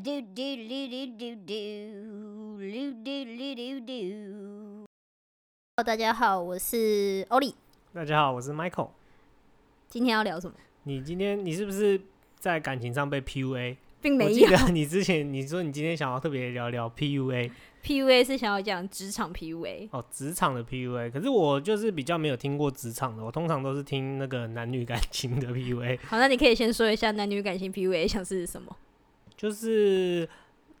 dodododododo 大家好我是 ollie 大家好我是 michael 今天要聊什么你今天你是不是在感情上被 pua 并没有你之前你说你今天想要特别聊聊 pua pua 是想要讲职场 pua 哦职场的 pua 可是我就是比较没有听过职场的我通常都是听那个男女感情的 pua 好那你可以先说一下男女感情 pua 像是什么就是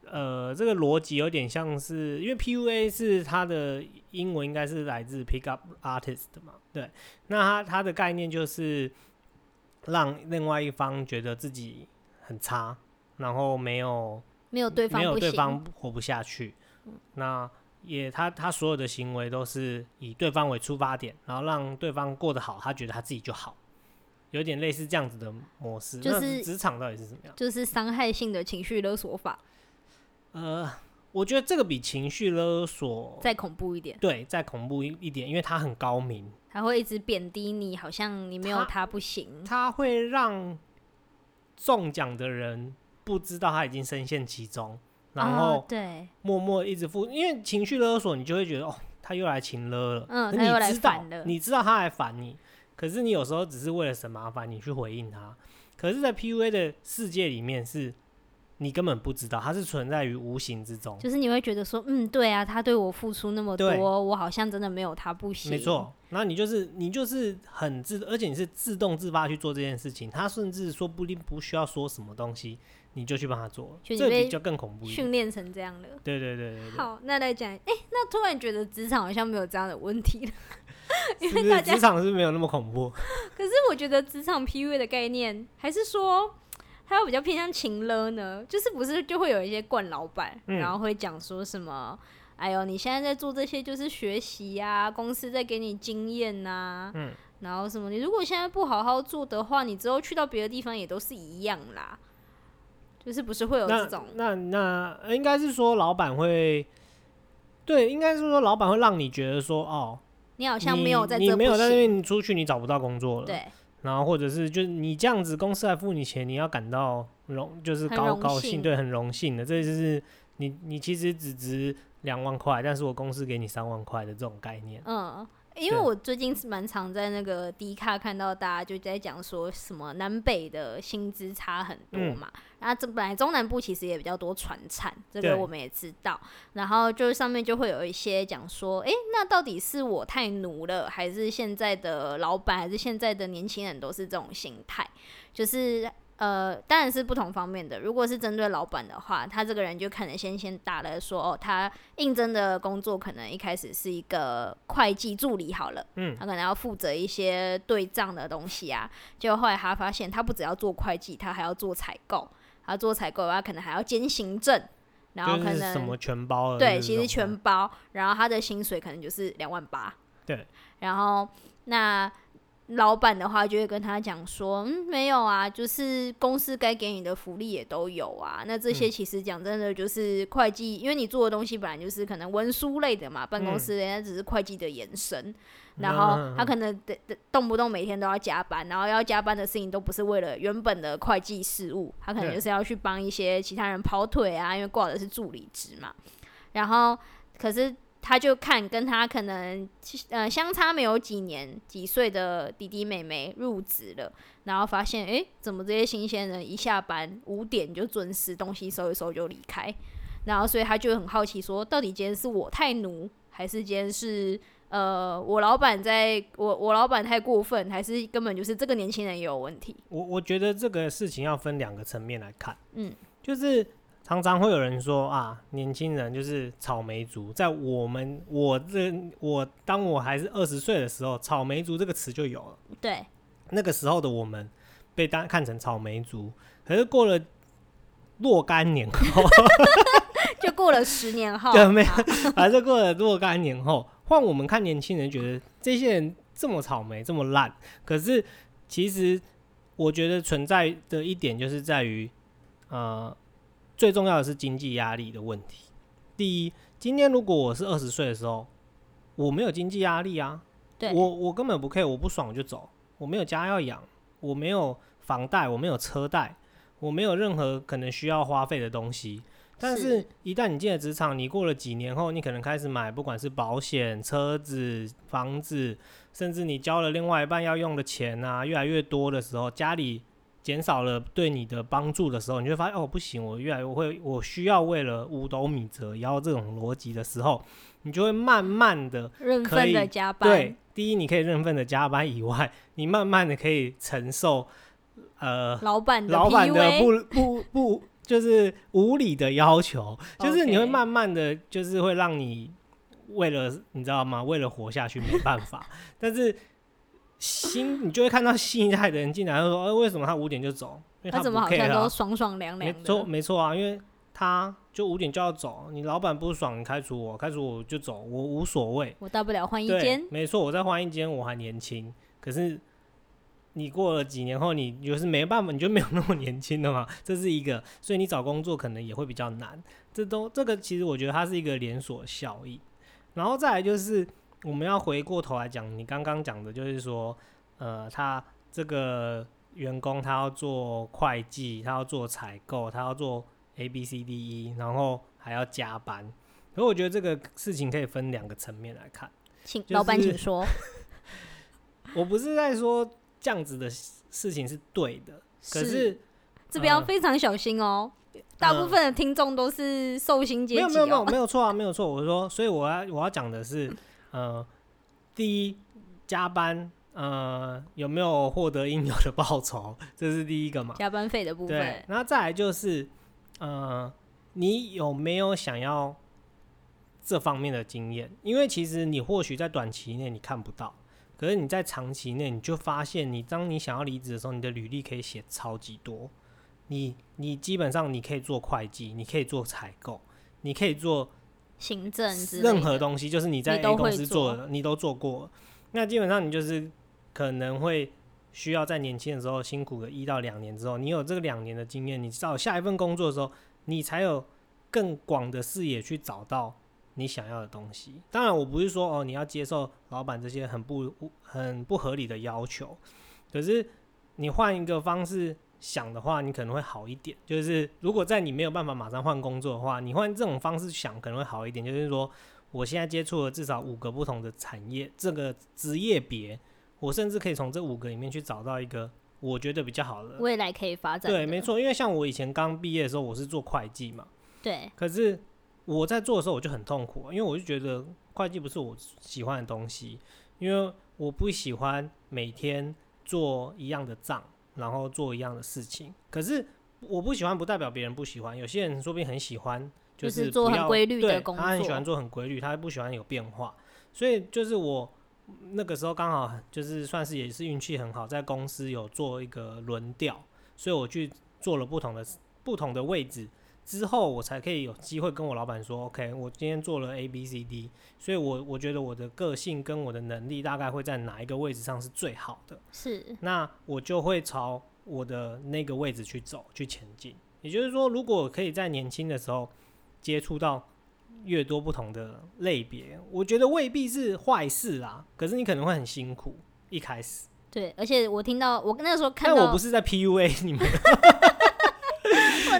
呃，这个逻辑有点像是，因为 PUA 是它的英文应该是来自 Pick Up Artist 嘛，对。那它它的概念就是让另外一方觉得自己很差，然后没有没有对方没有对方活不下去。那也他他所有的行为都是以对方为出发点，然后让对方过得好，他觉得他自己就好。有点类似这样子的模式，就是职场到底是怎么样？就是伤害性的情绪勒索法。呃，我觉得这个比情绪勒索再恐怖一点。对，再恐怖一一点，因为它很高明，他会一直贬低你，好像你没有他不行。他会让中奖的人不知道他已经深陷其中，然后对默默一直付，因为情绪勒索，你就会觉得哦，他又来情勒了，嗯，他又来烦了，你知道他来烦你。可是你有时候只是为了省麻烦，你去回应他。可是，在 PUA 的世界里面，是你根本不知道，它是存在于无形之中。就是你会觉得说，嗯，对啊，他对我付出那么多，我好像真的没有他不行。没错，那你就是你就是很自，而且你是自动自发去做这件事情。他甚至说不定不需要说什么东西，你就去帮他做，这比较更恐怖。训练成这样了。对对对对。好，那来讲，哎，那突然觉得职场好像没有这样的问题了。因为大家职场是没有那么恐怖，可是我觉得职场 PUA 的概念，还是说它要比较偏向情勒呢？就是不是就会有一些惯老板，然后会讲说什么？哎呦，你现在在做这些就是学习呀，公司在给你经验呐，嗯，然后什么？你如果现在不好好做的话，你之后去到别的地方也都是一样啦。就是不是会有这种？那那应该是说老板会，对，应该是说老板会让你觉得说哦。你好像没有在，你没有在那边，你出去你找不到工作了。对，然后或者是就是你这样子，公司还付你钱，你要感到荣，就是高高兴，对，很荣幸的。这就是你你其实只值两万块，但是我公司给你三万块的这种概念。嗯。因为我最近是蛮常在那个低卡看到大家就在讲说什么南北的薪资差很多嘛，然后这本来中南部其实也比较多传产，这个我们也知道。然后就是上面就会有一些讲说，哎，那到底是我太奴了，还是现在的老板，还是现在的年轻人都是这种心态？就是。呃，当然是不同方面的。如果是针对老板的话，他这个人就可能先先打了说，哦，他应征的工作可能一开始是一个会计助理好了，嗯，他可能要负责一些对账的东西啊。结果后来他发现，他不只要做会计，他还要做采购，他做采购的话，可能还要兼行政，然后可能什么全包对，其实全包。然后他的薪水可能就是两万八，对，然后那。老板的话就会跟他讲说，嗯，没有啊，就是公司该给你的福利也都有啊。那这些其实讲真的就是会计，因为你做的东西本来就是可能文书类的嘛，办公室人家只是会计的延伸。然后他可能得动不动每天都要加班，然后要加班的事情都不是为了原本的会计事务，他可能就是要去帮一些其他人跑腿啊，因为挂的是助理职嘛。然后可是。他就看跟他可能呃相差没有几年几岁的弟弟妹妹入职了，然后发现哎，怎么这些新鲜人一下班五点就准时东西收一收就离开，然后所以他就很好奇说，到底今天是我太奴，还是今天是呃我老板在我 我老板太过分，还是根本就是这个年轻人也有问题？我我觉得这个事情要分两个层面来看，嗯，就是。常常会有人说啊，年轻人就是草莓族。在我们我这我当我还是二十岁的时候，草莓族这个词就有了。对，那个时候的我们被当看成草莓族。可是过了若干年后，就过了十年后，对，没有，还是过了若干年后，换我们看年轻人，觉得这些人这么草莓，这么烂。可是其实我觉得存在的一点就是在于，呃。最重要的是经济压力的问题。第一，今天如果我是二十岁的时候，我没有经济压力啊，我我根本不 care，我不爽我就走，我没有家要养，我没有房贷，我没有车贷，我没有任何可能需要花费的东西。但是是，一旦你进了职场，你过了几年后，你可能开始买，不管是保险、车子、房子，甚至你交了另外一半要用的钱啊，越来越多的时候，家里减少了对你的帮助的时候，你就会发现哦，不行，我越来越会，我需要为了五斗米折腰这种逻辑的时候，你就会慢慢的认可以份的加班，对，第一你可以认份的加班以外，你慢慢的可以承受，呃，老板的老板的不不不，就是无理的要求，就是你会慢慢的就是会让你为了你知道吗？为了活下去没办法，但是新你就会看到新一代的人进来，就说，呃，为什么他五点就走？因为他怎么不好像都爽爽凉没凉错，的？没错啊，因为他就五点就要走，你老板不爽，你开除我，开除我就走，我无所谓。我大不了换一对间，，没错，我再换一间，我还年轻。可是你过了几年后，你就是没办法，你就没有那么年轻了嘛，这是一个，所以你找工作可能也会比较难。这都这个其实我觉得它是一个连锁效应。然后再来就是我们要回过头来讲，你刚刚讲的就是说，呃，他这个员工他要做会计，他要做采购，他要做 A B C D E，然后还要加班。可我觉得这个事情可以分两个层面来看。就请老板是请说。我不是在说这样子的事情是对的，可是这边要呃非常小心哦。大部分的听众都是寿星阶级没有没有没有哦。没有错啊，没有错。我说，所以我要我要讲的是，呃，第一加班，呃，有没有获得应有的报酬，这是第一个嘛。加班费的部分，，然后再来就是，呃，你有没有想要这方面的经验？因为其实你或许在短期内你看不到，可是你在长期内你就发现，你当你想要离职的时候，你的履历可以写超级多。你你基本上你可以做会计，你可以做采购，你可以做行政之类任何东西，就是你在 A 公司做做的，你都做过。那基本上你就是可能会需要在年轻的时候辛苦个一到两年之后，你有这个两年的经验，你到下一份工作的时候，你才有更广的视野去找到你想要的东西。当然，我不是说哦你要接受老板这些很不很不合理的要求，可是你换一个方式。想的话，你可能会好一点。就是如果在你没有办法马上换工作的话，你换这种方式想可能会好一点。就是说，我现在接触了至少五个不同的产业，这个职业别，我甚至可以从这五个里面去找到一个我觉得比较好的。未来可以发展。对，没错，因为像我以前刚毕业的时候，我是做会计嘛，对，可是我在做的时候我就很痛苦，因为我就觉得会计不是我喜欢的东西，因为我不喜欢每天做一样的账，然后做一样的事情。可是我不喜欢，不代表别人不喜欢，有些人说不定很喜欢，就是是做很规律的工作他很喜欢做很规律，他不喜欢有变化，所以就是我。那个时候刚好就是算是也是运气很好，在公司有做一个轮调，所以我去做了不同的不同的位置，之后我才可以有机会跟我老板说，OK，我今天做了 A B C D，所以我我觉得我的个性跟我的能力大概会在哪一个位置上是最好的，是那我就会朝我的那个位置去走，去前进。也就是说，如果可以在年轻的时候接触到越多不同的类别，我觉得未必是坏事啦。可是你可能会很辛苦一开始，对，而且我听到我那时候看到，但我不是在 PUA 你们，我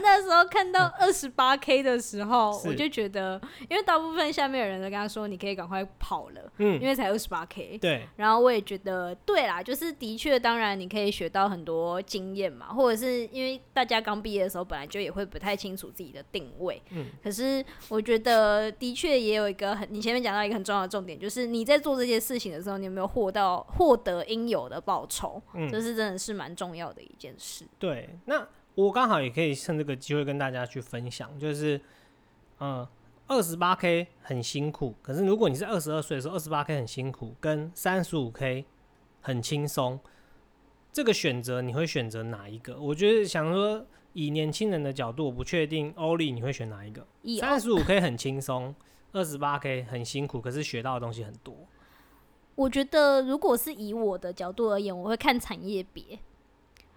那时候看到二十八 K 的时候，我就觉得，因为大部分下面的人都跟他说，你可以赶快跑了，因嗯，为才二十八 K。对，然后我也觉得，对啦，就是的确，当然你可以学到很多经验嘛，或者是因为大家刚毕业的时候，本来就也会不太清楚自己的定位。嗯，可是我觉得的确也有一个很，你前面讲到一个很重要的重点，就是你在做这些事情的时候，你有没有获到获得应有的报酬？嗯这是真的是蛮重要的一件事。对，那我刚好也可以趁这个机会跟大家去分享，就是，嗯，二十八 K 很辛苦，可是如果你是二十二岁的时候，二十八 K 很辛苦，跟三十五 K 很轻松，这个选择你会选择哪一个？我觉得想说，以年轻人的角度，我不确定欧丽你会选哪一个。以三十五 K 很轻松，二十八 K 很辛苦，可是学到的东西很多。我觉得，如果是以我的角度而言，我会看产业别。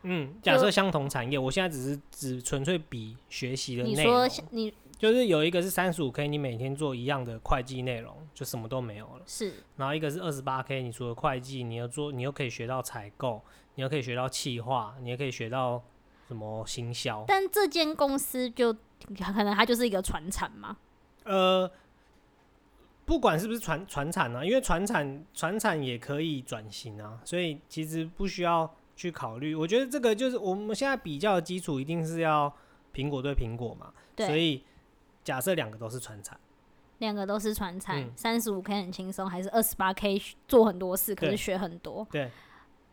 嗯，假设相同产业，我现在只是只纯粹比学习的你内容说，你就是有一个是三十五 K，你每天做一样的会计内容，就什么都没有了。是然后一个是二十八 K，你除了会计，你又做，你又可以学到采购，你又可以学到企划，你又可以学到什么行销。但这间公司就可能它就是一个传产嘛，呃，不管是不是传传产啊，因为传产传产也可以转型啊，所以其实不需要去考虑。我觉得这个就是我们现在比较的基础，一定是要苹果对苹果嘛。对所，以假设两个都是传产，两个都是传产嗯，三十五 K 很轻松，还是二十八 K 做很多事，可是学很多。对，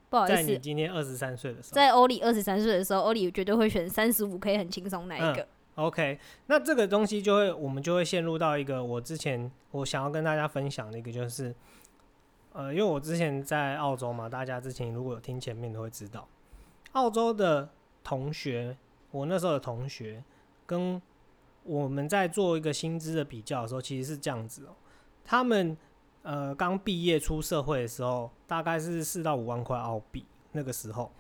不好在你意思，今天二十三岁的时候。在欧里二十三岁的时候，欧里绝对会选三十五 K 很轻松那一个。OK，那这个东西就会，我们就会陷入到一个我之前我想要跟大家分享的一个，就是，呃，因为我之前在澳洲嘛，大家之前如果有听前面都会知道，澳洲的同学，我那时候的同学跟我们在做一个薪资的比较的时候，其实是这样子哦、他们呃刚毕业出社会的时候，大概是四到五万块澳币，那个时候。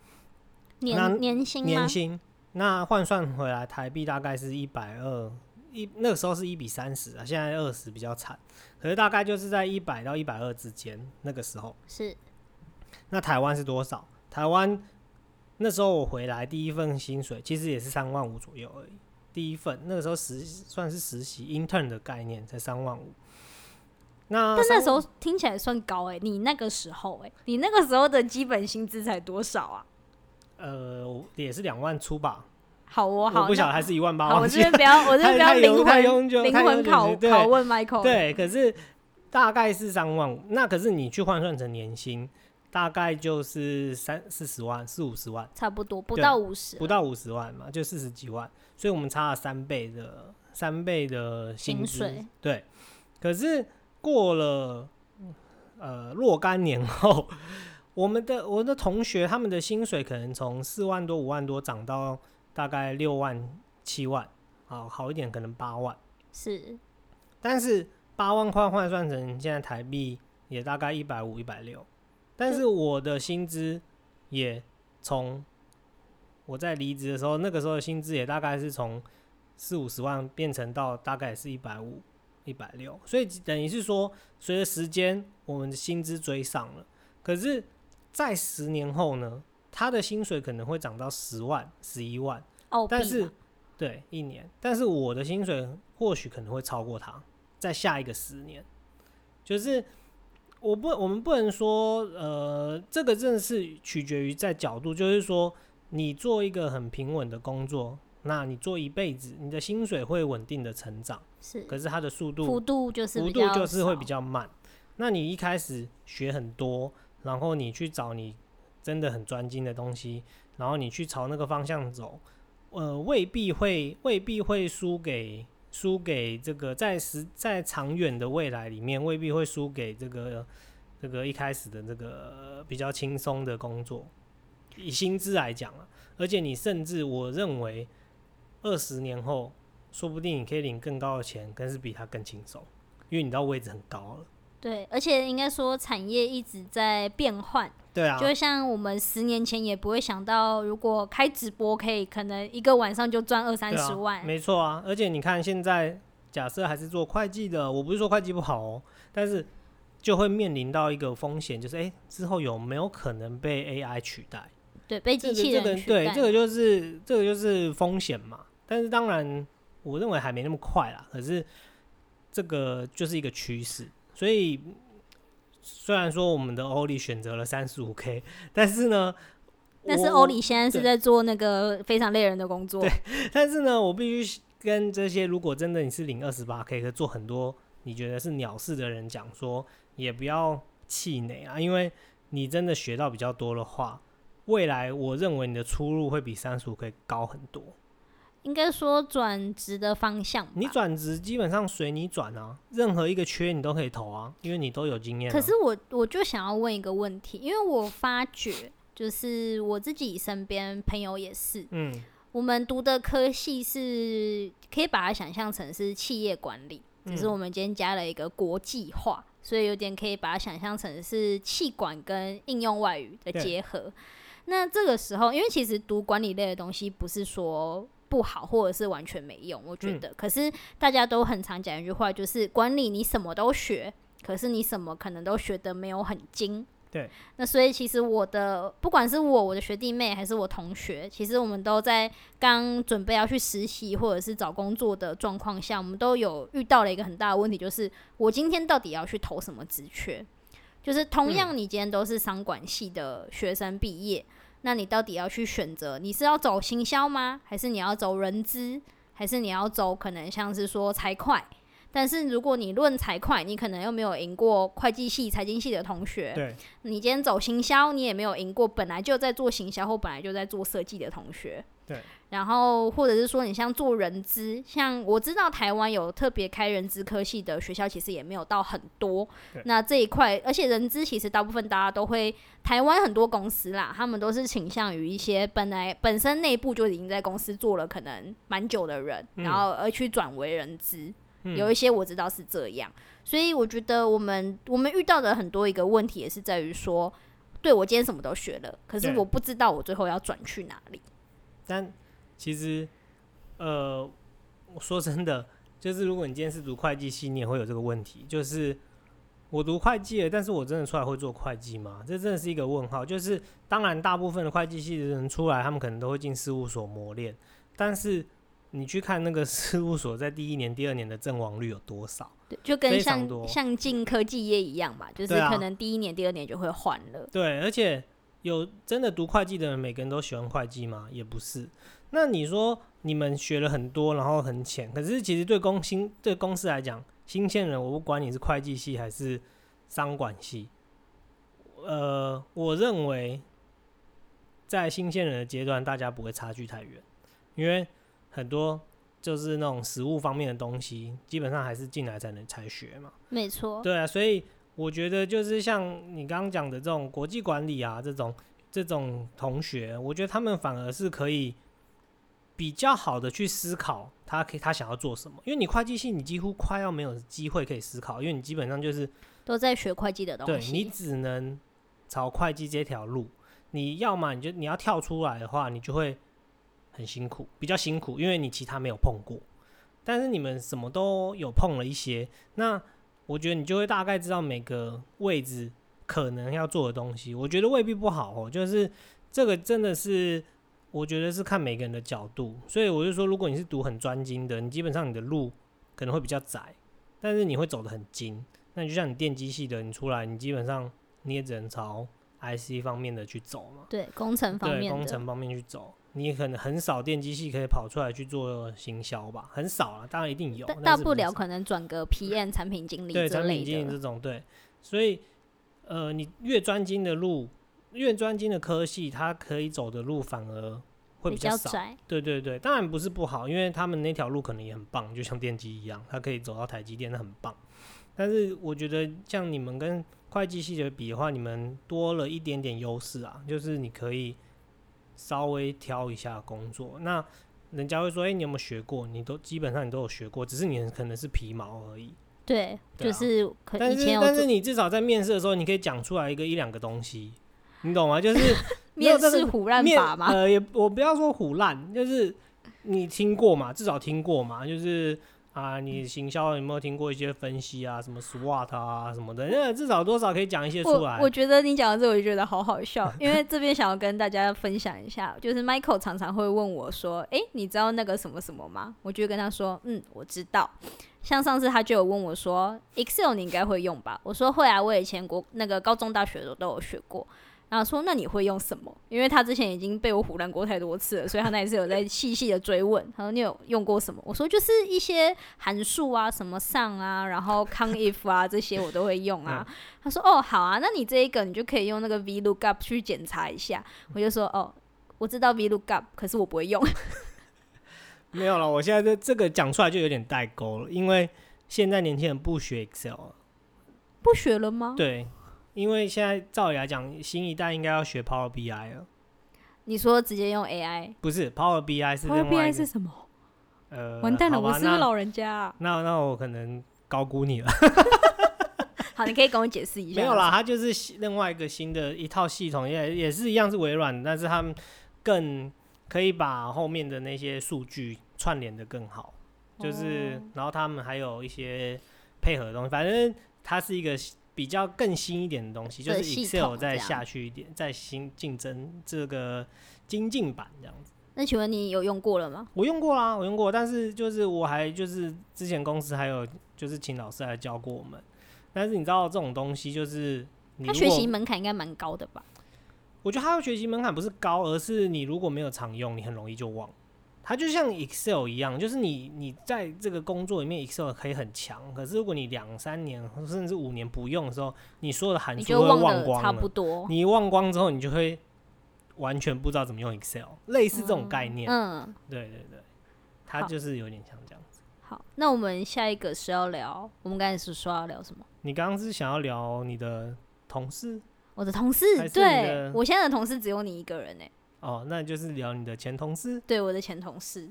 年年薪吗年？薪，那换算回来台币大概是一百二，一那个时候是一比三十啊，现在二十比较惨，可是大概就是在一百到一百二之间，那个时候。是那台湾是多少？台湾那时候我回来第一份薪水其实也是三万五左右而已，第一份那个时候实算是实习 intern 的概念才三万五。那三但那时候听起来算高哎、你那个时候哎、你那个时候的基本薪资才多少啊？呃也是两万出吧，好哦，好，我不晓得还是一万八，好，我这边不要，我这边不要太灵魂灵魂拷对拷问 Michael。，对，可是大概是三万五，那可是你去换算成年薪，大概就是三四十万、四五十万，差不多不到五十，不到五十万嘛，就四十几万，所以我们差了三倍的三倍的薪薪水。对，可是过了呃若干年后，我们的我的同学他们的薪水可能从四万多、五万多涨到大概六万、七万，啊好一点可能八万。是但是八万块换算成现在台币也大概一百五、一百六，但是我的薪资也从我在离职的时候，那个时候的薪资也大概是从四五十万变成到大概是一百五、一百六，所以等于是说，随着时间我们的薪资追上了，可是，在十年后呢，他的薪水可能会涨到十万、十一万。澳币，但是对一年，但是我的薪水或许可能会超过他，在下一个十年，就是我不我们不能说呃，这个真的是取决于在角度，就是说你做一个很平稳的工作，那你做一辈子，你的薪水会稳定的成长，是。可是它的速度幅度就是幅度就是会比较慢。那你一开始学很多，然后你去找你真的很专精的东西，然后你去朝那个方向走，呃，未必会未必会输给输给这个在时在长远的未来里面，未必会输给这个这个一开始的这个比较轻松的工作。以薪资来讲啊，而且你甚至我认为二十年后，说不定你可以领更高的钱，更是比他更轻松，因为你到位置很高了。对，而且应该说产业一直在变换，对啊，就像我们十年前也不会想到，如果开直播可以可能一个晚上就赚二三十万，没错啊。而且你看现在，假设还是做会计的，我不是说会计不好哦，但是就会面临到一个风险，就是诶，之后有没有可能被 AI 取代？对，被这机器人取代这个就是这个就是风险嘛。但是当然，我认为还没那么快啦。可是这个就是一个趋势，所以虽然说我们的欧力选择了三十五 K，但是呢，但是欧里现在是在做那个非常累人的工作，对但是呢，我必须跟这些如果真的你是领二十八 K，可做很多你觉得是鸟事的人讲说，也不要气馁啊，因为你真的学到比较多的话，未来我认为你的出路会比三十五 K 高很多。应该说转职的方向吧。你转职基本上随你转啊，任何一个缺你都可以投啊，因为你都有经验、啊。可是我我就想要问一个问题，因为我发觉就是我自己身边朋友也是，嗯，我们读的科系是可以把它想象成是企业管理，只是嗯我们今天加了一个国际化，所以有点可以把它想象成是气管跟应用外语的结合。那这个时候，因为其实读管理类的东西不是说不好，或者是完全没用，我觉嗯得。可是大家都很常讲一句话，就是管理你什么都学，可是你什么可能都学得没有很精。对。那所以其实我的不管是我我的学弟妹还是我同学，其实我们都在刚准备要去实习或者是找工作的状况下，我们都有遇到了一个很大的问题，就是我今天到底要去投什么职缺？就是同样你今天都是商管系的学生毕业，那你到底要去选择你是要走行销吗？还是你要走人资？还是你要走可能像是说财会？但是如果你论财会，你可能又没有赢过会计系、财经系的同学。对，你今天走行销，你也没有赢过本来就在做行销或本来就在做设计的同学。对。然后或者是说，你像做人资，像我知道台湾有特别开人资科系的学校，其实也没有到很多。那这一块，而且人资其实大部分大家都会，台湾很多公司啦，他们都是倾向于一些本来本身内部就已经在公司做了可能蛮久的人，然后而去转为人资。有一些我知道是这样，所以我觉得我们我们遇到的很多一个问题也是在于说，对我今天什么都学了，可是我不知道我最后要转去哪里。但其实，呃，我说真的，就是如果你今天是读会计系，你也会有这个问题，就是我读会计，但是我真的出来会做会计吗？这真的是一个问号。就是当然，大部分的会计系的人出来，他们可能都会进事务所磨练，但是。你去看那个 事务所在第一年、第二年的阵亡率有多少？对，就跟像像进科技业一样嘛，就是可能第一年、第二年就会换了。对，而且有真的读会计的人，每个人都喜欢会计吗？也不是。那你说你们学了很多，然后很浅，可是其实对公新对公司来讲，新鲜人，我不管你是会计系还是商管系，呃，我认为在新鲜人的阶段，大家不会差距太远，因为。很多就是那种实物方面的东西，基本上还是进来才能才学嘛。没错。对啊，所以我觉得就是像你刚刚讲的这种国际管理啊，这种这种同学，我觉得他们反而是可以比较好的去思考，他可以他想要做什么。因为你会计系，你几乎快要没有机会可以思考，因为你基本上就是都在学会计的东西。对你只能朝会计这条路，你要么你就你要跳出来的话，你就会。很辛苦，比较辛苦，因为你其他没有碰过，但是你们什么都有碰了一些，那我觉得你就会大概知道每个位置可能要做的东西。我觉得未必不好哦，就是这个真的是，我觉得是看每个人的角度。所以我就说，如果你是读很专精的，你基本上你的路可能会比较窄，但是你会走得很精。那就像你电机系的，你出来，你基本上你也只能朝 IC 方面的去走嘛。对，工程方面，工程方面去走。你可能很少电机系可以跑出来去做行销吧，很少啊，当然一定有，大不了可能转个 PM 产品经理对产品经理这种对，所以呃，你越专精的路，越专精的科系，它可以走的路反而会比较少。对对对，当然不是不好，因为他们那条路可能也很棒，就像电机一样，它可以走到台积电，那很棒。但是我觉得像你们跟会计系的比的话，你们多了一点点优势啊，就是你可以。稍微挑一下工作，那人家会说：“哎，你有没有学过？你都基本上你都有学过，只是你可能是皮毛而已。”对，就是可但是但是你至少在面试的时候，你可以讲出来一个一两个东西，你懂吗？就是面试虎烂法吗？呃，也我不要说虎烂，就是你听过嘛，至少听过嘛，就是。啊，你行销有没有听过一些分析啊，什么 SWOT 啊什么的？那至少多少可以讲一些出来。我觉得你讲的这，我就觉得好好笑，因为这边想要跟大家分享一下，就是 Michael 常常会问我说：“哎，你知道那个什么什么吗？”我就跟他说：“嗯，我知道。”像上次他就有问我说：“Excel 你应该会用吧？”我说：“会啊，我以前国那个高中、大学的时候都有学过。”然后说，那你会用什么？因为他之前已经被我唬烂过太多次了，所以他那一次有在细细的追问。他说你有用过什么？我说就是一些函数啊，什么上啊，然后 count if 啊这些我都会用啊。他说哦好啊，那你这一个你就可以用那个 VLOOKUP 去检查一下。我就说哦，我知道 VLOOKUP，可是我不会用。没有了，我现在这这个讲出来就有点代沟了，因为现在年轻人不学 Excel 了，不学了吗？对。因为现在照理来讲，新一代应该要学 Power BI 了。你说直接用 AI？不是 Power BI 是 Power BI 是什么？呃，完蛋了，我是个老人家。那那我可能高估你了。好，你可以跟我解释一下。没有啦，它就是另外一个新的一套系统，也也是一样是微软，但是他们更可以把后面的那些数据串联的更好。就是，然后他们还有一些配合的东西，反正它是一个。比较更新一点的东西，就是 Excel 再下去一点，再新竞争这个精进版这样子。那请问你有用过了吗？我用过啦，我用过，但是就是我还就是之前公司还有就是请老师来教过我们，但是你知道这种东西就是他学习门槛应该蛮高的吧？我觉得他的学习门槛不是高，而是你如果没有常用，你很容易就忘。它就像 Excel 一样，就是你你在这个工作里面 Excel 可以很强，可是如果你两三年甚至五年不用的时候，你所有的函数都会忘光了。不多。你忘光之后，你就会完全不知道怎么用 Excel，类似这种概念。嗯，对对对，它就是有点像这样子。好，那我们下一个是要聊，我们刚才是说要聊什么？你刚刚是想要聊你的同事我的同事对我现在的同事只有你一个人哎、哦，那就是聊你的前同事。对我的前同事。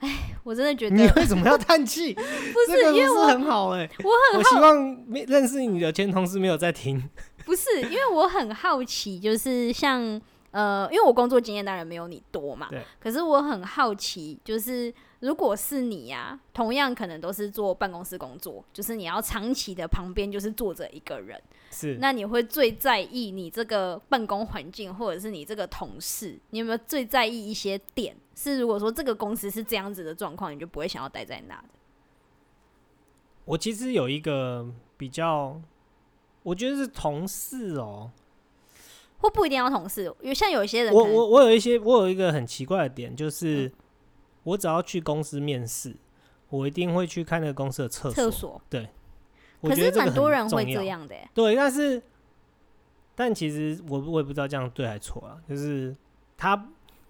哎，我真的觉得你为什么要叹气？不是这个不是因为我很好哎、我很我希望没认识你的前同事没有在听。不是，因为我很好奇，就是像呃，因为我工作经验当然没有你多嘛，对。可是我很好奇，就是如果是你呀、同样可能都是做办公室工作，就是你要长期的旁边就是坐着一个人，是，那你会最在意你这个办公环境，或者是你这个同事，你有没有最在意一些点？是如果说这个公司是这样子的状况，你就不会想要待在那的。我其实有一个比较，我觉得是同事哦、或不一定要同事，因为像有一些人我我我有一些，我有一个很奇怪的点，就是、嗯我只要去公司面试，我一定会去看那个公司的厕所。厕所，我可是觉得这个很蛮多人会重要这。样的、欸，对，但是但其实我我也不知道这样对还错啊，就是他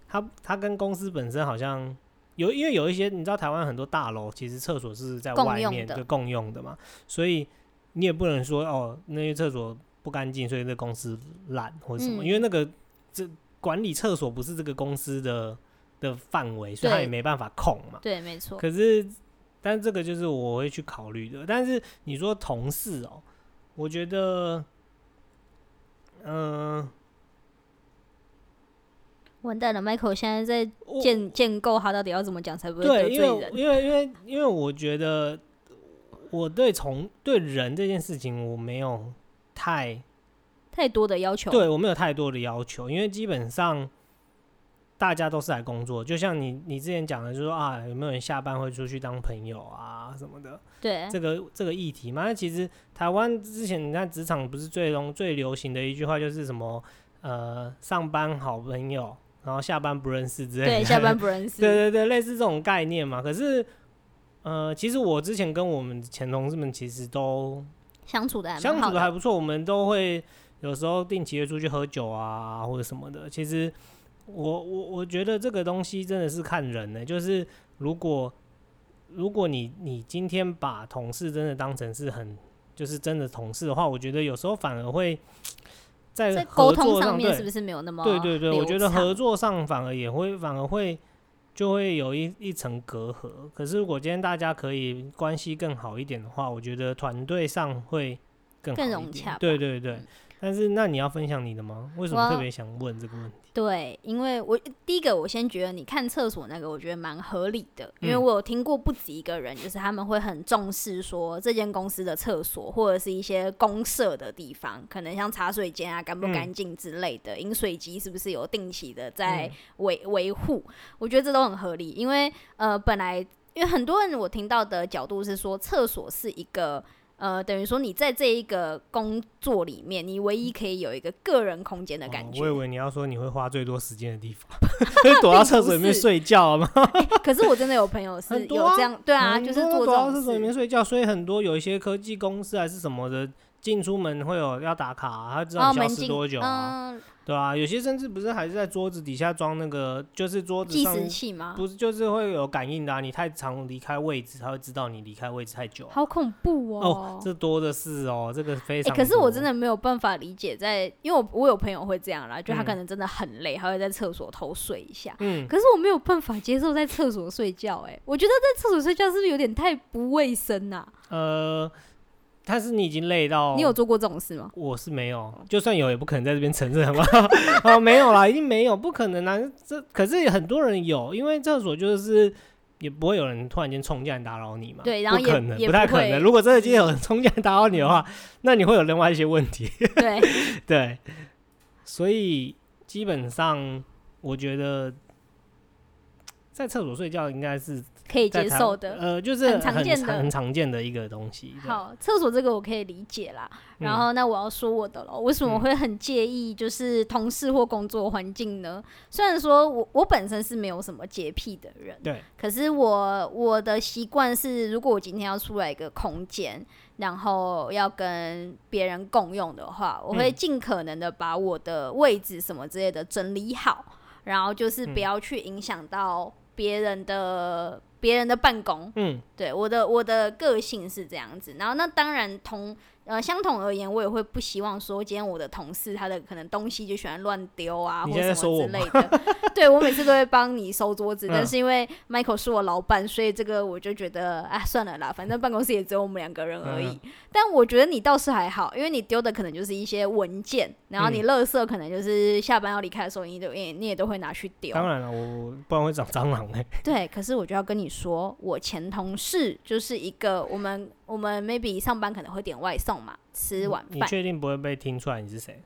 他他跟公司本身好像有，因为有一些你知道台湾很多大楼其实厕所是在共外用面的共用的嘛，所以你也不能说哦那些厕所不干净，所以那公司烂或者什么，嗯因为那个这管理厕所不是这个公司的的范围，所以他也没办法控嘛。对，没错。可是，但这个就是我会去考虑的。但是你说同事哦、我觉得，嗯、完蛋了，Michael 现在在建建构他到底要怎么讲才不会对，得因为罪人。因为因为因为我觉得我对从对人这件事情我没有太太多的要求。对我没有太多的要求，因为基本上大家都是来工作，就像你你之前讲的，就是说啊，有没有人下班会出去当朋友啊什么的，对这个这个议题嘛。那其实台湾之前你看职场不是最容最流行的一句话就是什么呃上班好朋友，然后下班不认识之类的。对，下班不认识。对对对，类似这种概念嘛。可是呃，其实我之前跟我们前同事们其实都相处的相。处的还不错，我们都会有时候定期的出去喝酒啊，或者什么的。其实我我我觉得这个东西真的是看人呢、就是如果如果你你今天把同事真的当成是很就是真的同事的话，我觉得有时候反而会在沟通作上面是不是没有那么对对对，我觉得合作上反而也会反而会就会有一一层隔阂。可是如果今天大家可以关系更好一点的话，我觉得团队上会更更融洽对对对嗯。但是那你要分享你的吗？为什么特别想问这个问题？对，因为我第一个我先觉得你看厕所那个，我觉得蛮合理的，因为嗯我有听过不止一个人，就是他们会很重视说这间公司的厕所或者是一些公社的地方，可能像茶水间啊干不嗯干净之类的，饮水机是不是有定期的在嗯维维护，我觉得这都很合理，因为呃本来因为很多人我听到的角度是说厕所是一个。呃，等于说你在这一个工作里面，你唯一可以有一个个人空间的感觉。哦我以为你要说你会花最多时间的地方，就是躲到厕所里面 睡觉吗？可是我真的有朋友是有这样，对啊，就是躲到厕所里面。睡觉，所以很多有一些科技公司还是什么的，进出门会有要打卡啊、他知道消失门，多久啊。嗯，对啊，有些甚至不是还是在桌子底下装那个，就是桌子计上时器吗？不是就是会有感应的、啊，你太常离开位置，他会知道你离开位置太久啊。好恐怖哦哦！，这多的是哦，这个非哎、常、可是我真，的没有办法理解在，因为我我有朋友会这样啦，就他嗯可能真的很累，他会在厕所偷睡一下。嗯，可是我没有办法接受在厕所睡觉，哎，我觉得在厕所睡觉是不是有点太不卫生呐、呃，但是你已经累到，你有做过这种事吗？我是没有，就算有也不可能在这边承认，好不好？啊，没有啦，一定没有，不可能啊！这可是很多人有，因为厕所就是也不会有人突然间冲进来打扰你嘛。对然后也不可能，不太可能。如果真的今天有人冲进来打扰你的话，那你会有另外一些问题。对，对，所以基本上我觉得在厕所睡觉应该是可以接受的。呃，就是很常见的很常见的一个东西。好，厕所这个我可以理解啦。然嗯后那我要说我的了，为什么嗯会很介意就是同事或工作环境呢？虽然说我我本身是没有什么洁癖的人，对，可是我我的习惯是，如果我今天要出来一个空间，然后要跟别人共用的话，我会嗯尽可能的把我的位置什么之类的整理好，然后就是不嗯要去影响到别人的别人的办公。嗯，对，我的我的个性是这样子。然后那当然同呃相同而言，我也会不希望说今天我的同事他的可能东西就喜欢乱丢啊，或什么之类的。对我每次都会帮你收桌子，但嗯是因为 Michael 是我老板，所以这个我就觉得啊算了啦，反正办公室也只有我们两个人而嗯已。但我觉得你倒是还好，因为你丢的可能就是一些文件，然后你嗯垃圾可能就是下班要离开的时候，你都你你也都会拿去丢。当然了，我不然会长蟑螂呢。对，可是我就要跟你说，我前同事就是一个我们我们 maybe 上班可能会点外送嘛，吃晚饭你确定不会被听出来你是谁？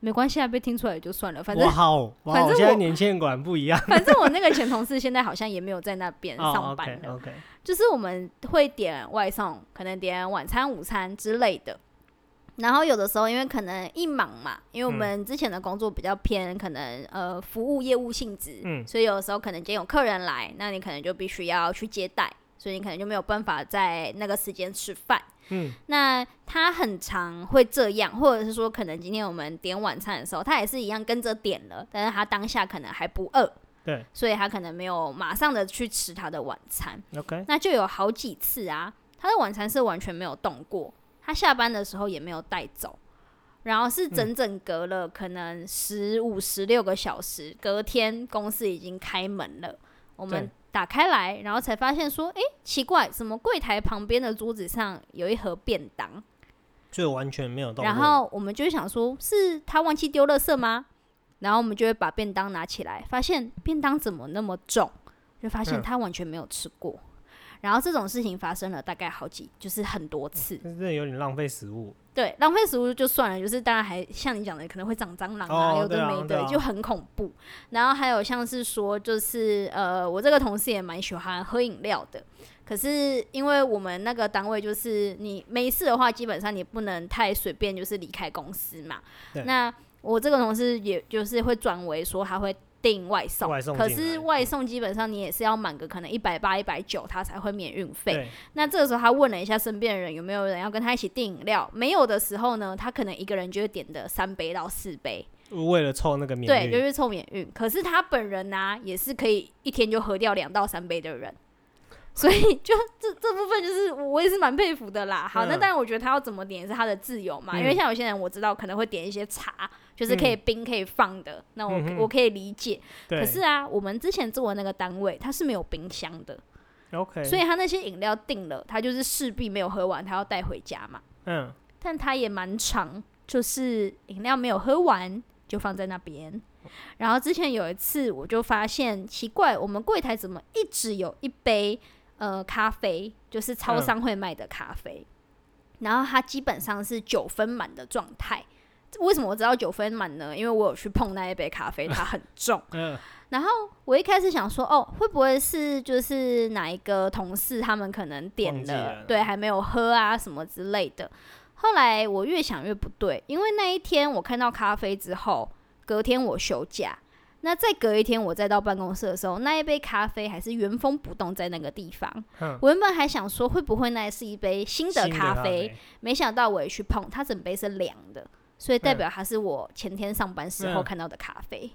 没关系啊，被听出来也就算了，反正哇好，哇好，现在反正我年轻人果然不一样。反正我那个前同事现在好像也没有在那边 哦上班，OK 了，OK，就是我们会点外送，可能点晚餐、午餐之类的。然后有的时候因为可能一忙嘛，因为我嗯们之前的工作比较偏可能呃服务业务性质，嗯所以有的时候可能今天有客人来，那你可能就必须要去接待，所以你可能就没有办法在那个时间吃饭。嗯，那他很常会这样，或者是说，可能今天我们点晚餐的时候，他也是一样跟着点了，但是他当下可能还不饿，对。所以他可能没有马上的去吃他的晚餐。，OK，那就有好几次啊，他的晚餐是完全没有动过，他下班的时候也没有带走，然后是整整隔了可能十五、十六个小时，隔天公司已经开门了，我们对打开来，然后才发现说，诶，奇怪，怎么柜台旁边的桌子上有一盒便当？就完全没有动过。然后我们就想说，是他忘记丢垃圾吗？然后我们就会把便当拿起来，发现便当怎么那么重，就发现嗯他完全没有吃过。然后这种事情发生了大概好几，就是很多次。这真的有点浪费食物。对，浪费食物就算了，就是当然还像你讲的，可能会长蟑螂啊，哦有的没的，就很恐怖。然后还有像是说，就是呃，我这个同事也蛮喜欢喝饮料的，可是因为我们那个单位就是你没事的话，基本上你不能太随便就是离开公司嘛。那我这个同事也就是会转为说他会订外送，外送可是外送基本上你也是要满个可能一百八、一百九，他才会免运费。那这个时候他问了一下身边的人有没有人要跟他一起订饮料，没有的时候呢，他可能一个人就会点的三杯到四杯，为了凑那个免对，就是凑免运。可是他本人呢、也是可以一天就喝掉两到三杯的人。所以 就这这部分就是我也是蛮佩服的啦。好，那嗯当然我觉得他要怎么点也是他的自由嘛，因为嗯像有些人我知道可能会点一些茶，就是可以冰可以放的，那我、嗯我可以理解。可是啊，我们之前做的那个单位它是没有冰箱的，OK，所以他那些饮料订了，他就是势必没有喝完，他要带回家嘛。嗯，但他也蛮长，就是饮料没有喝完就放在那边。然后之前有一次，我就发现奇怪，我们柜台怎么一直有一杯呃咖啡，就是超商会卖的咖啡，然后它基本上是九分满的状态。为什么我知道九分满呢？因为我有去碰那一杯咖啡，它很重。嗯，然后我一开始想说，哦，会不会是就是哪一个同事他们可能点了对，还没有喝啊什么之类的。后来我越想越不对，因为那一天我看到咖啡之后，隔天我休假，那再隔一天我再到办公室的时候，那一杯咖啡还是原封不动在那个地方。哼我原本还想说，会不会那是一杯新的咖啡？没想到我也去碰，它整杯是凉的，所以代嗯表它是我前天上班时候嗯看到的咖啡。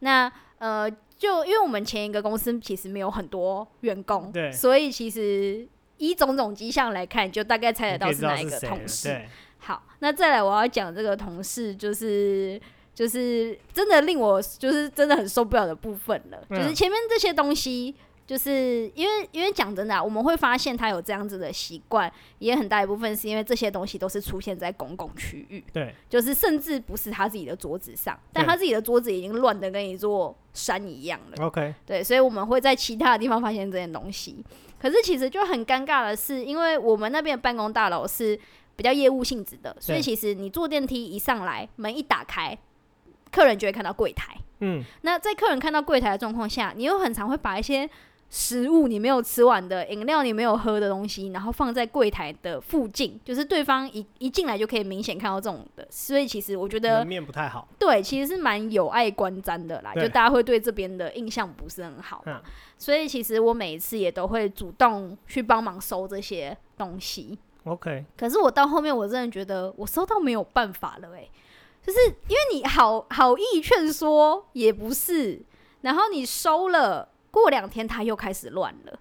那呃，就因为我们前一个公司其实没有很多员工，对所以其实依种种迹象来看，就大概猜得到是哪一个同事。好，那再来我要讲这个同事，就是就是真的令我就是真的很受不了的部分了，就是嗯前面这些东西。就是因为因为讲真的、啊，我们会发现他有这样子的习惯，也很大一部分是因为这些东西都是出现在公共区域，对，就是甚至不是他自己的桌子上，但他自己的桌子已经乱的跟一座山一样了。OK，对，所以我们会在其他的地方发现这些东西。可是其实就很尴尬的是，因为我们那边的办公大楼是比较业务性质的，所以其实你坐电梯一上来，门一打开，客人就会看到柜台。嗯，那在客人看到柜台的状况下，你又很常会把一些食物你没有吃完的、饮料你没有喝的东西，然后放在柜台的附近，就是对方一一进来就可以明显看到这种的。所以其实我觉得面不太好。对，其实是蛮有碍观瞻的啦，就大家会对这边的印象不是很好嘛。嗯所以其实我每一次也都会主动去帮忙收这些东西。OK，可是我到后面我真的觉得我收到没有办法了、欸，就是因为你好好意劝说也不是，然后你收了，过两天他又开始乱了。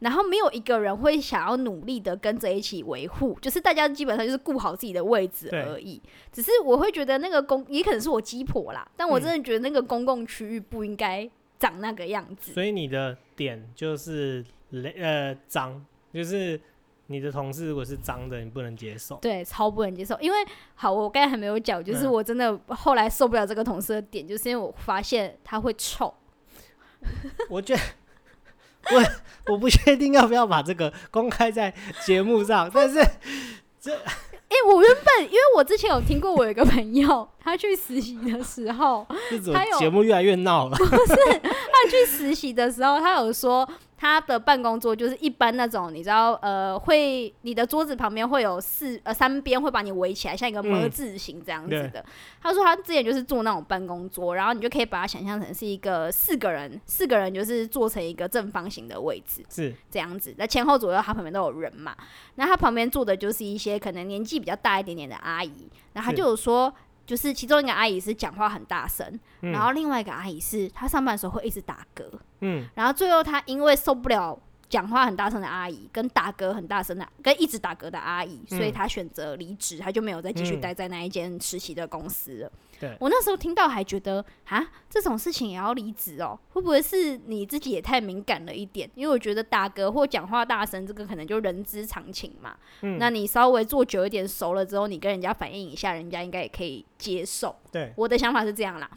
然后没有一个人会想要努力的跟着一起维护，就是大家基本上就是顾好自己的位置而已。只是我会觉得那个公也可能是我鸡婆啦，但我嗯真的觉得那个公共区域不应该长那个样子。所以你的点就是雷呃脏，就是你的同事如果是脏的，你不能接受。对，超不能接受。因为好，我刚才还没有讲，就是嗯我真的后来受不了这个同事的点，就是因为我发现他会臭。我觉得 我我不确定要不要把这个公开在节目上，但是这 哎、我原本因为我之前有听过，我有一个朋友，他去实习的时候，节目越来越闹了。不是他去实习的时候，他有说他的办公桌就是一般那种，你知道，呃，会你的桌子旁边会有四呃三边会把你围起来，像一个么嗯字形这样子对。的。他说他之前就是坐那种办公桌，然后你就可以把它想象成是一个四个人，四个人就是做成一个正方形的位置。是，这样子，那前后左右他旁边都有人嘛，那他旁边坐的就是一些可能年纪比较大一点点的阿姨，然后他就有说，就是其中一个阿姨是讲话很大声，嗯然后另外一个阿姨是她上班的时候会一直打嗝，嗯，然后最后她因为受不了。讲话很大声的阿姨，跟打嗝很大声的，跟一直打嗝的阿姨，所以嗯她选择离职，她就没有再继续嗯待在那一间实习的公司了。对我那时候听到还觉得啊，这种事情也要离职哦？会不会是你自己也太敏感了一点？因为我觉得打嗝或讲话大声，这个可能就人之常情嘛。嗯那你稍微做久一点，熟了之后，你跟人家反映一下，人家应该也可以接受。对，我的想法是这样啦。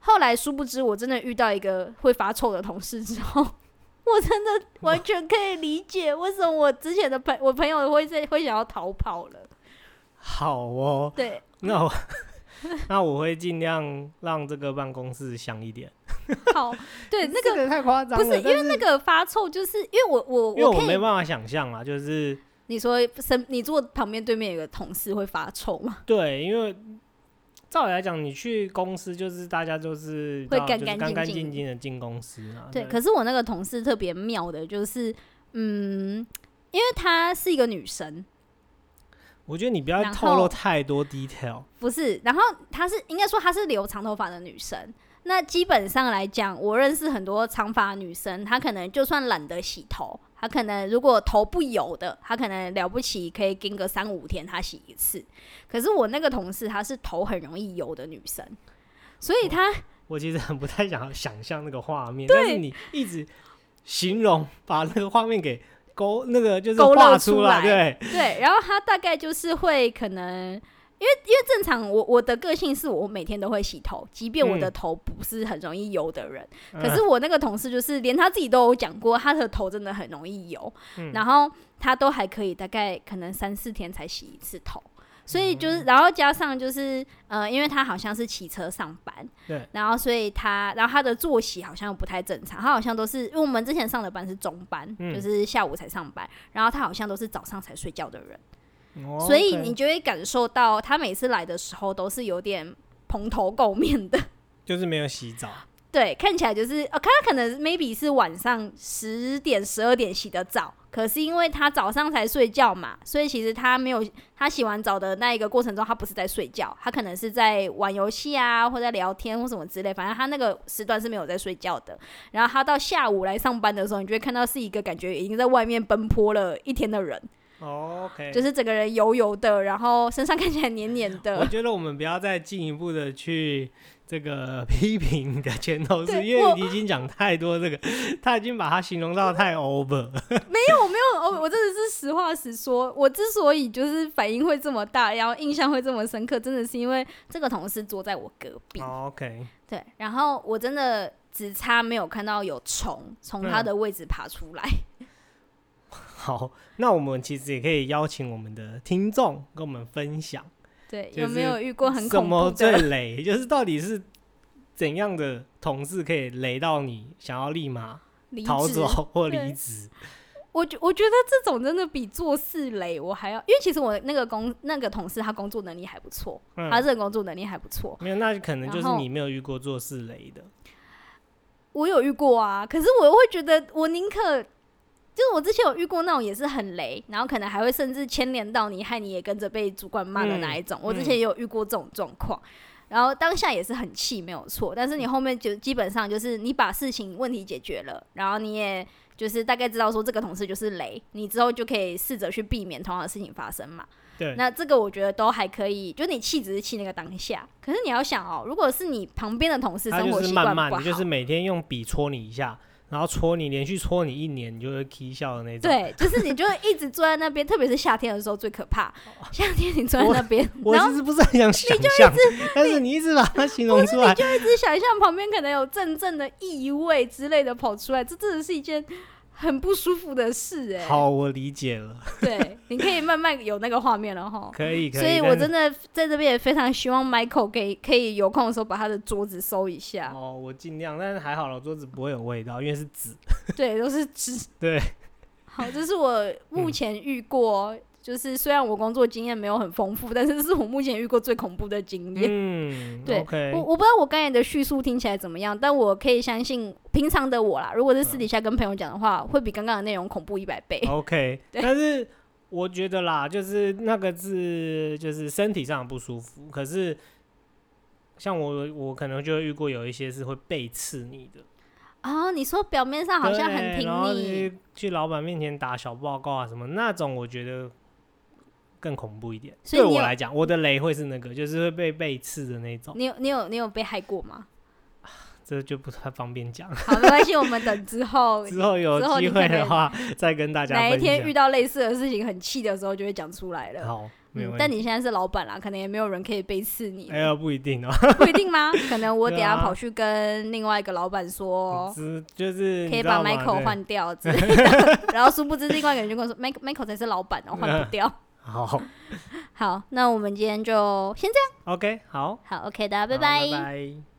后来殊不知，我真的遇到一个会发臭的同事之后，我真的完全可以理解为什么我之前的朋我朋友会在会想要逃跑了。好哦，对，那我 那我会尽量让这个办公室香一点。好，对，那个这个太夸张了，不是因为那个发臭，就是因为我我因为我没办法想象啊，就是你说身你坐旁边对面有个同事会发臭吗？对，因为照理来讲，你去公司就是大家就是会干干净净的进公司啊。对，可是我那个同事特别妙的，就是嗯，因为她是一个女生，我觉得你不要透露太多 detail。不是，然后她是应该说她是留长头发的女生。那基本上来讲，我认识很多长发女生，她可能就算懒得洗头，她可能如果头不油的，她可能了不起可以跟个三五天她洗一次。可是我那个同事她是头很容易油的女生，所以她我其实很不太想要想象那个画面，但是你一直形容，把那个画面给勾那个就是勾勒出来，对，对，然后他大概就是会可能，因为因为正常我我的个性是我每天都会洗头，即便我的嗯。头不是很容易油的人，可嗯。是我那个同事就是连他自己都有讲过，他的头真的很容易油，嗯。然后他都还可以大概可能三四天才洗一次头。所以嗯就是，然后加上就是，呃，因为他好像是骑车上班，对，然后所以他，然后他的作息好像又不太正常，他好像都是因为我们之前上的班是中班，嗯就是下午才上班，然后他好像都是早上才睡觉的人。哦所以你就会感受到他每次来的时候都是有点蓬头垢面的。就是没有洗澡，对，看起来就是，哦，他可能 maybe 是晚上十点、十二点洗的澡，可是因为他早上才睡觉嘛，所以其实他没有，他洗完澡的那一个过程中，他不是在睡觉，他可能是在玩游戏啊，或在聊天或什么之类，反正他那个时段是没有在睡觉的。然后他到下午来上班的时候，你就会看到是一个感觉已经在外面奔波了一天的人，哦 OK，就是整个人油油的，然后身上看起来黏黏的我。觉得我们不要再进一步的去这个批评的前头是，因为你已经讲太多这个，他已经把它形容到太 over。没有，我没有，我我真的是实话实说。我之所以就是反应会这么大，然后印象会这么深刻，真的是因为这个同事坐在我隔壁。哦 OK，对，然后我真的只差没有看到有虫 从他嗯的位置爬出来。好，那我们其实也可以邀请我们的听众跟我们分享，对，就是有没有遇过很什恐怖么最的？雷，就是到底是怎样的同事可以雷到你想要立马逃走 或离职？我觉我觉得这种真的比做事雷我还要，因为其实我那个工那个同事他工作能力还不错，嗯他这个工作能力还不错。没有，那可能就是你没有遇过做事雷的。我有遇过啊，可是我会觉得我宁可，就是我之前有遇过那种也是很雷，然后可能还会甚至牵连到你，害你也跟着被主管骂的那一种。我之前也有遇过这种状况，然后当下也是很气，没有错。但是你后面就基本上就是你把事情问题解决了，然后你也就是大概知道说这个同事就是雷，你之后就可以试着去避免同样的事情发生嘛。对，那这个我觉得都还可以，就你气只是气那个当下，可是你要想哦，如果是你旁边的同事生活习惯慢慢的，不好，就是每天用笔戳你一下，然后戳你，连续戳你一年，你就会啼笑的那种。，对，就是你就会一直坐在那边，特别是夏天的时候最可怕。夏天你坐在那边，我其实不是很想想象，但是你一直把它形容出来，你就一直想象旁边可能有阵阵的异味之类的跑出来，这真的是一件很不舒服的事哎、好，我理解了，对，你可以慢慢有那个画面了哈。可以，可以。所以我真的在这边也非常希望 Michael 可以可以有空的时候把他的桌子收一下，哦，我尽量，但是还好了，桌子不会有味道，因为是纸。对，都是纸。对，好，这是我目前遇过，就是虽然我工作经验没有很丰富，但是这是我目前遇过最恐怖的经验。嗯，对我我不知道我刚才的叙述听起来怎么样，但我可以相信平常的我啦，如果是私底下跟朋友讲的话，会比刚刚的内容恐怖一百倍。OK，对但是我觉得啦，就是那个是就是身体上不舒服，可是像我我可能就会遇过有一些是会背刺你的，哦，你说表面上好像很挺你，去去老板面前打小报告啊什么那种，我觉得更恐怖一点。对我来讲，我的雷会是那个，就是会被背刺的那种，你有你有你有被害过吗？这就不太方便讲。好，没关系，我们等之后 之后有机会的话，再跟大家哪一。天遇到类似的事情很气的时候，就会讲出来了。好。但你现在是老板啦，可能也没有人可以背刺你，哎呀，不一定哦，不一定吗？可能我 等下跑去跟另外一个老板说，只就是可以把 Michael 换掉之类的，然后殊不知另外一个人就跟我说，Michael Michael 才是老板哦，换不掉。好 好，那我们今天就先这样。，OK，好，好，OK 的，拜好拜拜。